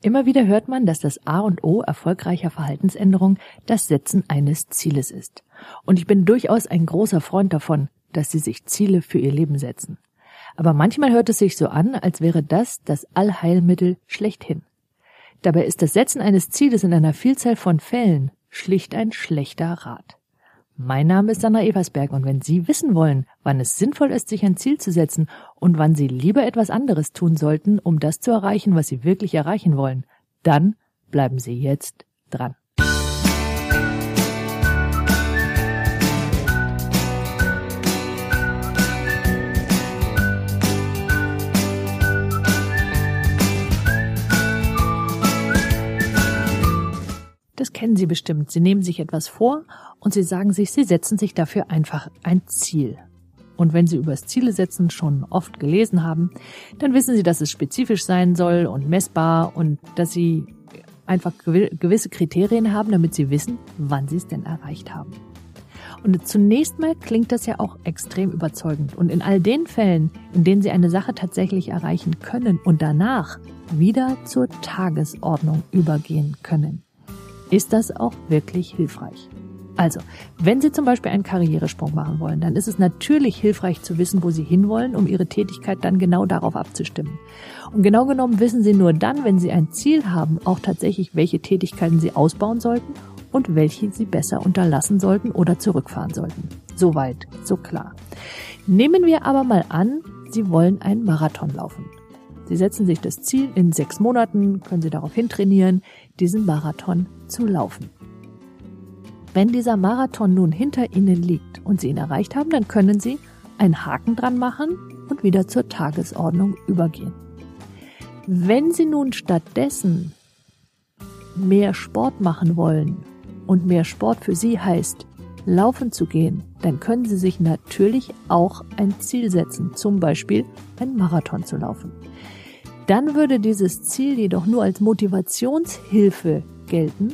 Immer wieder hört man, dass das A und O erfolgreicher Verhaltensänderung das Setzen eines Zieles ist. Und ich bin durchaus ein großer Freund davon, dass Sie sich Ziele für Ihr Leben setzen. Aber manchmal hört es sich so an, als wäre das das Allheilmittel schlechthin. Dabei ist das Setzen eines Zieles in einer Vielzahl von Fällen schlicht ein schlechter Rat. Mein Name ist Sandra Eversberg und wenn Sie wissen wollen, wann es sinnvoll ist, sich ein Ziel zu setzen und wann Sie lieber etwas anderes tun sollten, um das zu erreichen, was Sie wirklich erreichen wollen, dann bleiben Sie jetzt dran. Kennen Sie bestimmt. Sie nehmen sich etwas vor und Sie sagen sich, Sie setzen sich dafür einfach ein Ziel. Und wenn Sie über das Ziele setzen schon oft gelesen haben, dann wissen Sie, dass es spezifisch sein soll und messbar und dass Sie einfach gewisse Kriterien haben, damit Sie wissen, wann Sie es denn erreicht haben. Und zunächst mal klingt das ja auch extrem überzeugend. Und in all den Fällen, in denen Sie eine Sache tatsächlich erreichen können und danach wieder zur Tagesordnung übergehen können, ist das auch wirklich hilfreich. Also, wenn Sie zum Beispiel einen Karrieresprung machen wollen, dann ist es natürlich hilfreich zu wissen, wo Sie hinwollen, um Ihre Tätigkeit dann genau darauf abzustimmen. Und genau genommen wissen Sie nur dann, wenn Sie ein Ziel haben, auch tatsächlich, welche Tätigkeiten Sie ausbauen sollten und welche Sie besser unterlassen sollten oder zurückfahren sollten. Soweit, so klar. Nehmen wir aber mal an, Sie wollen einen Marathon laufen. Sie setzen sich das Ziel, in sechs Monaten können Sie darauf hintrainieren, diesen Marathon zu laufen. Wenn dieser Marathon nun hinter Ihnen liegt und Sie ihn erreicht haben, dann können Sie einen Haken dran machen und wieder zur Tagesordnung übergehen. Wenn Sie nun stattdessen mehr Sport machen wollen und mehr Sport für Sie heißt, laufen zu gehen, dann können Sie sich natürlich auch ein Ziel setzen, zum Beispiel einen Marathon zu laufen. Dann würde dieses Ziel jedoch nur als Motivationshilfe gelten.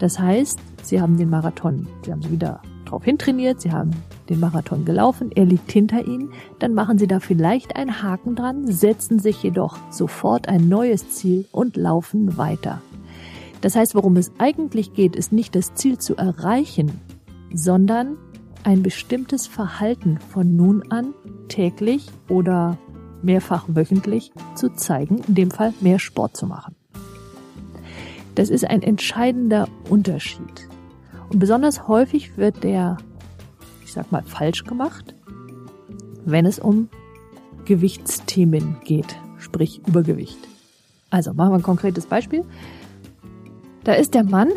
Das heißt, Sie haben den Marathon, Sie haben wieder drauf hintrainiert, Sie haben den Marathon gelaufen, er liegt hinter Ihnen, dann machen Sie da vielleicht einen Haken dran, setzen sich jedoch sofort ein neues Ziel und laufen weiter. Das heißt, worum es eigentlich geht, ist nicht das Ziel zu erreichen, sondern ein bestimmtes Verhalten von nun an täglich oder mehrfach wöchentlich zu zeigen, in dem Fall mehr Sport zu machen. Das ist ein entscheidender Unterschied. Und besonders häufig wird der, ich sag mal, falsch gemacht, wenn es um Gewichtsthemen geht, sprich Übergewicht. Also machen wir ein konkretes Beispiel. Da ist der Mann,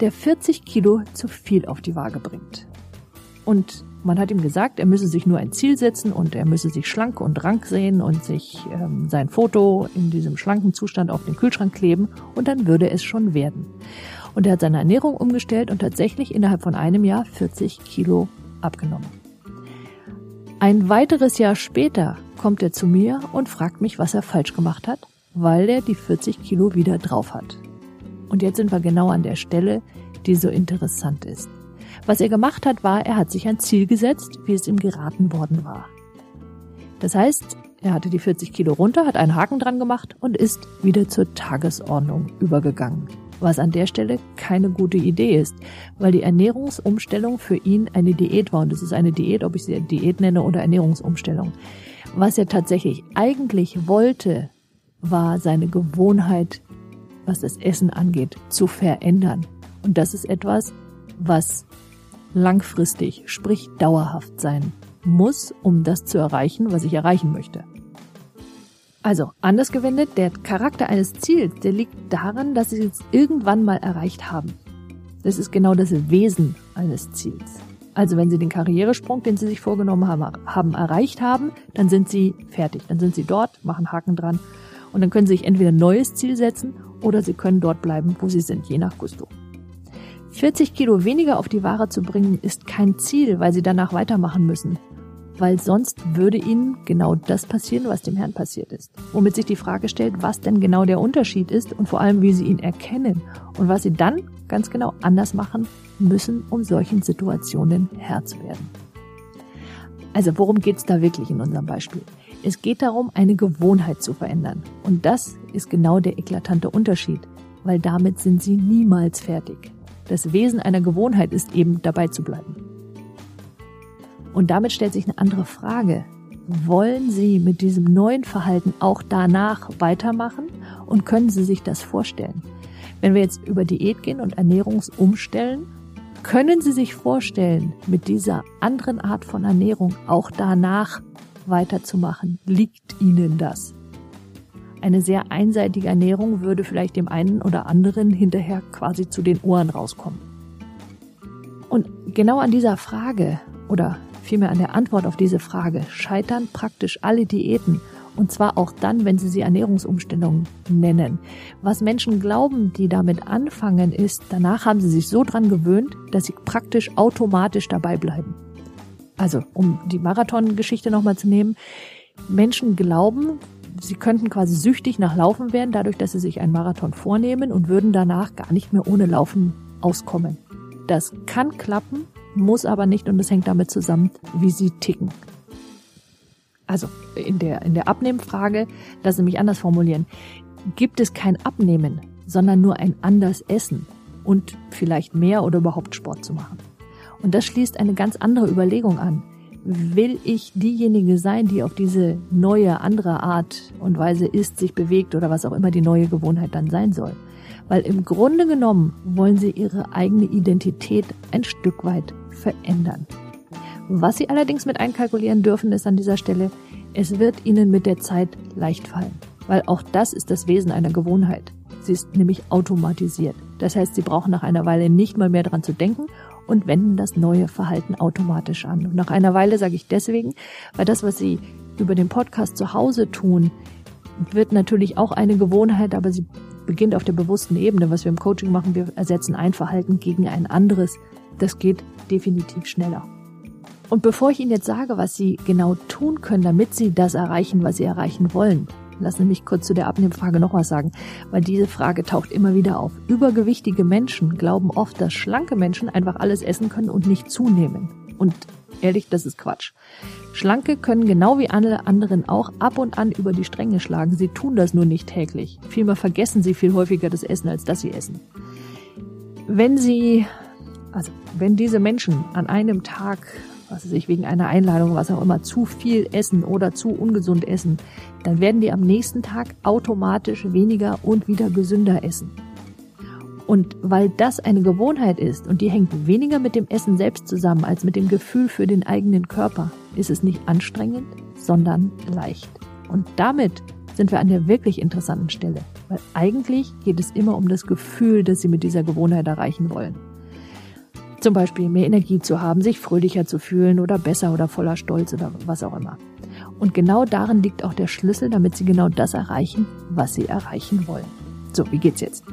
der 40 Kilo zu viel auf die Waage bringt. Und man hat ihm gesagt, er müsse sich nur ein Ziel setzen und er müsse sich schlank und rank sehen und sich ähm, sein Foto in diesem schlanken Zustand auf den Kühlschrank kleben und dann würde es schon werden. Und er hat seine Ernährung umgestellt und tatsächlich innerhalb von einem Jahr 40 Kilo abgenommen. Ein weiteres Jahr später kommt er zu mir und fragt mich, was er falsch gemacht hat, weil er die 40 Kilo wieder drauf hat. Und jetzt sind wir genau an der Stelle, die so interessant ist. Was er gemacht hat, war, er hat sich ein Ziel gesetzt, wie es ihm geraten worden war. Das heißt, er hatte die 40 Kilo runter, hat einen Haken dran gemacht und ist wieder zur Tagesordnung übergegangen. Was an der Stelle keine gute Idee ist, weil die Ernährungsumstellung für ihn eine Diät war. Und es ist eine Diät, ob ich sie Diät nenne oder Ernährungsumstellung. Was er tatsächlich eigentlich wollte, war seine Gewohnheit, was das Essen angeht, zu verändern. Und das ist etwas, was langfristig, sprich dauerhaft sein muss, um das zu erreichen, was ich erreichen möchte. Also, anders gewendet, der Charakter eines Ziels, der liegt daran, dass Sie es irgendwann mal erreicht haben. Das ist genau das Wesen eines Ziels. Also wenn Sie den Karrieresprung, den Sie sich vorgenommen haben, haben, erreicht haben, dann sind Sie fertig. Dann sind Sie dort, machen Haken dran und dann können Sie sich entweder ein neues Ziel setzen oder Sie können dort bleiben, wo Sie sind, je nach Gusto. 40 Kilo weniger auf die Ware zu bringen, ist kein Ziel, weil sie danach weitermachen müssen. Weil sonst würde ihnen genau das passieren, was dem Herrn passiert ist. Womit sich die Frage stellt, was denn genau der Unterschied ist und vor allem, wie sie ihn erkennen und was sie dann ganz genau anders machen müssen, um solchen Situationen Herr zu werden. Also worum geht's da wirklich in unserem Beispiel? Es geht darum, eine Gewohnheit zu verändern. Und das ist genau der eklatante Unterschied, weil damit sind Sie niemals fertig. Das Wesen einer Gewohnheit ist eben dabei zu bleiben. Und damit stellt sich eine andere Frage. Wollen Sie mit diesem neuen Verhalten auch danach weitermachen und können Sie sich das vorstellen? Wenn wir jetzt über Diät gehen und Ernährungsumstellen, können Sie sich vorstellen, mit dieser anderen Art von Ernährung auch danach weiterzumachen? Liegt Ihnen das? Eine sehr einseitige Ernährung würde vielleicht dem einen oder anderen hinterher quasi zu den Ohren rauskommen. Und genau an dieser Frage oder vielmehr an der Antwort auf diese Frage scheitern praktisch alle Diäten und zwar auch dann, wenn sie sie Ernährungsumstellungen nennen. Was Menschen glauben, die damit anfangen, ist, danach haben sie sich so dran gewöhnt, dass sie praktisch automatisch dabei bleiben. Also, um die Marathon-Geschichte nochmal zu nehmen. Menschen glauben, sie könnten quasi süchtig nach Laufen werden, dadurch, dass sie sich einen Marathon vornehmen und würden danach gar nicht mehr ohne Laufen auskommen. Das kann klappen, muss aber nicht und es hängt damit zusammen, wie sie ticken. Also in der, in der Abnehmfrage, lassen Sie mich anders formulieren, gibt es kein Abnehmen, sondern nur ein anders Essen und vielleicht mehr oder überhaupt Sport zu machen. Und das schließt eine ganz andere Überlegung an. Will ich diejenige sein, die auf diese neue, andere Art und Weise isst, sich bewegt oder was auch immer die neue Gewohnheit dann sein soll? Weil im Grunde genommen wollen sie ihre eigene Identität ein Stück weit verändern. Was Sie allerdings mit einkalkulieren dürfen, ist an dieser Stelle, es wird Ihnen mit der Zeit leicht fallen, weil auch das ist das Wesen einer Gewohnheit. Sie ist nämlich automatisiert. Das heißt, Sie brauchen nach einer Weile nicht mal mehr dran zu denken und wenden das neue Verhalten automatisch an. Und nach einer Weile sage ich deswegen, weil das, was Sie über den Podcast zu Hause tun, wird natürlich auch eine Gewohnheit, aber sie beginnt auf der bewussten Ebene. Was wir im Coaching machen, wir ersetzen ein Verhalten gegen ein anderes. Das geht definitiv schneller. Und bevor ich Ihnen jetzt sage, was Sie genau tun können, damit Sie das erreichen, was Sie erreichen wollen, lassen Sie mich kurz zu der Abnehmfrage noch was sagen, weil diese Frage taucht immer wieder auf. Übergewichtige Menschen glauben oft, dass schlanke Menschen einfach alles essen können und nicht zunehmen. Und ehrlich, das ist Quatsch. Schlanke können genau wie alle anderen auch ab und an über die Stränge schlagen. Sie tun das nur nicht täglich. Vielmehr vergessen sie viel häufiger das Essen, als dass sie essen. Wenn sie, also wenn diese Menschen an einem Tag was weiß ich, wegen einer Einladung, was auch immer, zu viel essen oder zu ungesund essen, dann werden die am nächsten Tag automatisch weniger und wieder gesünder essen. Und weil das eine Gewohnheit ist und die hängt weniger mit dem Essen selbst zusammen als mit dem Gefühl für den eigenen Körper, ist es nicht anstrengend, sondern leicht. Und damit sind wir an der wirklich interessanten Stelle, weil eigentlich geht es immer um das Gefühl, das Sie mit dieser Gewohnheit erreichen wollen. Zum Beispiel mehr Energie zu haben, sich fröhlicher zu fühlen oder besser oder voller Stolz oder was auch immer. Und genau darin liegt auch der Schlüssel, damit Sie genau das erreichen, was Sie erreichen wollen. So, wie geht's jetzt?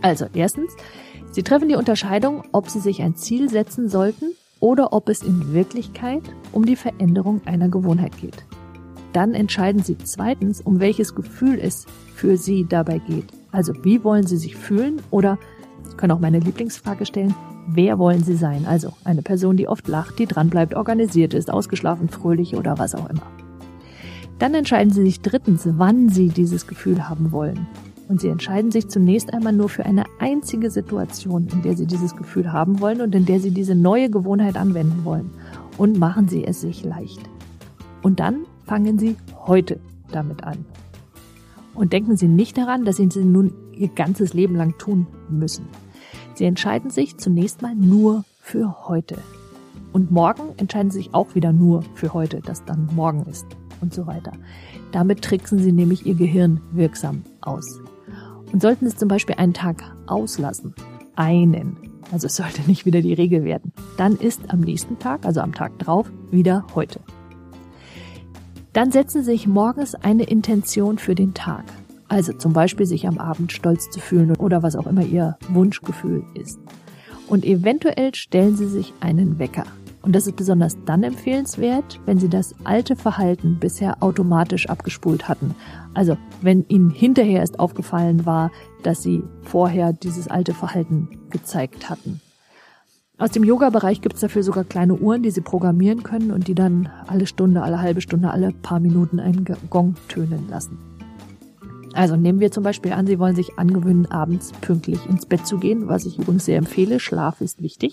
Also, erstens, Sie treffen die Unterscheidung, ob Sie sich ein Ziel setzen sollten oder ob es in Wirklichkeit um die Veränderung einer Gewohnheit geht. Dann entscheiden Sie zweitens, um welches Gefühl es für Sie dabei geht. Also, wie wollen Sie sich fühlen oder, können auch meine Lieblingsfrage stellen, Wer wollen Sie sein? Also eine Person, die oft lacht, die dranbleibt, organisiert ist, ausgeschlafen, fröhlich oder was auch immer. Dann entscheiden Sie sich drittens, wann Sie dieses Gefühl haben wollen. Und Sie entscheiden sich zunächst einmal nur für eine einzige Situation, in der Sie dieses Gefühl haben wollen und in der Sie diese neue Gewohnheit anwenden wollen. Und machen Sie es sich leicht. Und dann fangen Sie heute damit an. Und denken Sie nicht daran, dass Sie sie nun Ihr ganzes Leben lang tun müssen. Sie entscheiden sich zunächst mal nur für heute. Und morgen entscheiden sie sich auch wieder nur für heute, das dann morgen ist und so weiter. Damit tricksen sie nämlich ihr Gehirn wirksam aus. Und sollten sie zum Beispiel einen Tag auslassen, einen, also es sollte nicht wieder die Regel werden, dann ist am nächsten Tag, also am Tag drauf, wieder heute. Dann setzen Sie sich morgens eine Intention für den Tag. Also zum Beispiel sich am Abend stolz zu fühlen oder was auch immer Ihr Wunschgefühl ist. Und eventuell stellen Sie sich einen Wecker. Und das ist besonders dann empfehlenswert, wenn Sie das alte Verhalten bisher automatisch abgespult hatten. Also wenn Ihnen hinterher erst aufgefallen war, dass Sie vorher dieses alte Verhalten gezeigt hatten. Aus dem Yoga-Bereich gibt es dafür sogar kleine Uhren, die Sie programmieren können und die dann alle Stunde, alle halbe Stunde, alle paar Minuten einen Gong tönen lassen. Also nehmen wir zum Beispiel an, Sie wollen sich angewöhnen, abends pünktlich ins Bett zu gehen, was ich übrigens sehr empfehle. Schlaf ist wichtig,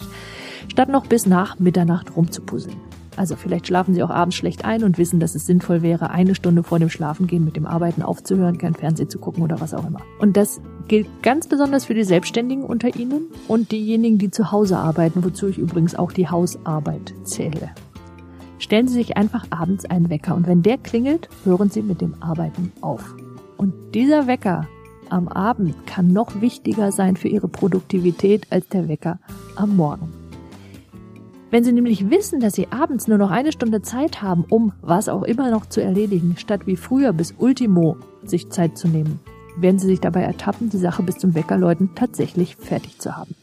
statt noch bis nach Mitternacht rumzupuzzeln. Also vielleicht schlafen Sie auch abends schlecht ein und wissen, dass es sinnvoll wäre, eine Stunde vor dem Schlafengehen mit dem Arbeiten aufzuhören, kein Fernsehen zu gucken oder was auch immer. Und das gilt ganz besonders für die Selbstständigen unter Ihnen und diejenigen, die zu Hause arbeiten, wozu ich übrigens auch die Hausarbeit zähle. Stellen Sie sich einfach abends einen Wecker und wenn der klingelt, hören Sie mit dem Arbeiten auf. Und dieser Wecker am Abend kann noch wichtiger sein für Ihre Produktivität als der Wecker am Morgen. Wenn Sie nämlich wissen, dass Sie abends nur noch eine Stunde Zeit haben, um was auch immer noch zu erledigen, statt wie früher bis Ultimo sich Zeit zu nehmen, werden Sie sich dabei ertappen, die Sache bis zum Weckerläuten tatsächlich fertig zu haben.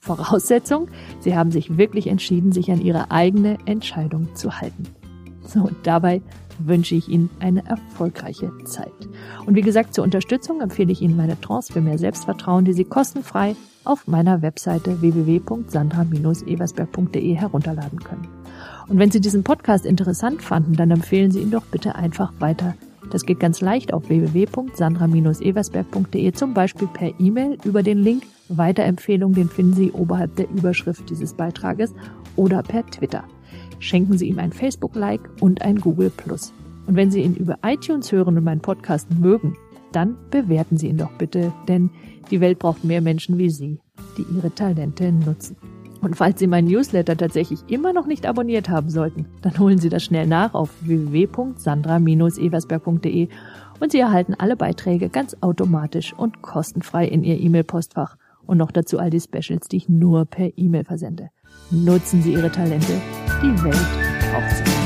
Voraussetzung, Sie haben sich wirklich entschieden, sich an Ihre eigene Entscheidung zu halten. So, und dabei wünsche ich Ihnen eine erfolgreiche Zeit. Und wie gesagt, zur Unterstützung empfehle ich Ihnen meine Trance für mehr Selbstvertrauen, die Sie kostenfrei auf meiner Webseite www.sandra-eversberg.de herunterladen können. Und wenn Sie diesen Podcast interessant fanden, dann empfehlen Sie ihn doch bitte einfach weiter. Das geht ganz leicht auf www.sandra-eversberg.de, zum Beispiel per E-Mail über den Link Weiterempfehlung, den finden Sie oberhalb der Überschrift dieses Beitrages oder per Twitter. Schenken Sie ihm ein Facebook-Like und ein Google. Und wenn Sie ihn über iTunes hören und meinen Podcast mögen, dann bewerten Sie ihn doch bitte, denn die Welt braucht mehr Menschen wie Sie, die ihre Talente nutzen. Und falls Sie meinen Newsletter tatsächlich immer noch nicht abonniert haben sollten, dann holen Sie das schnell nach auf www.sandra-eversberg.de und Sie erhalten alle Beiträge ganz automatisch und kostenfrei in Ihr E-Mail-Postfach und noch dazu all die Specials, die ich nur per E-Mail versende. Nutzen Sie Ihre Talente, die Welt sie.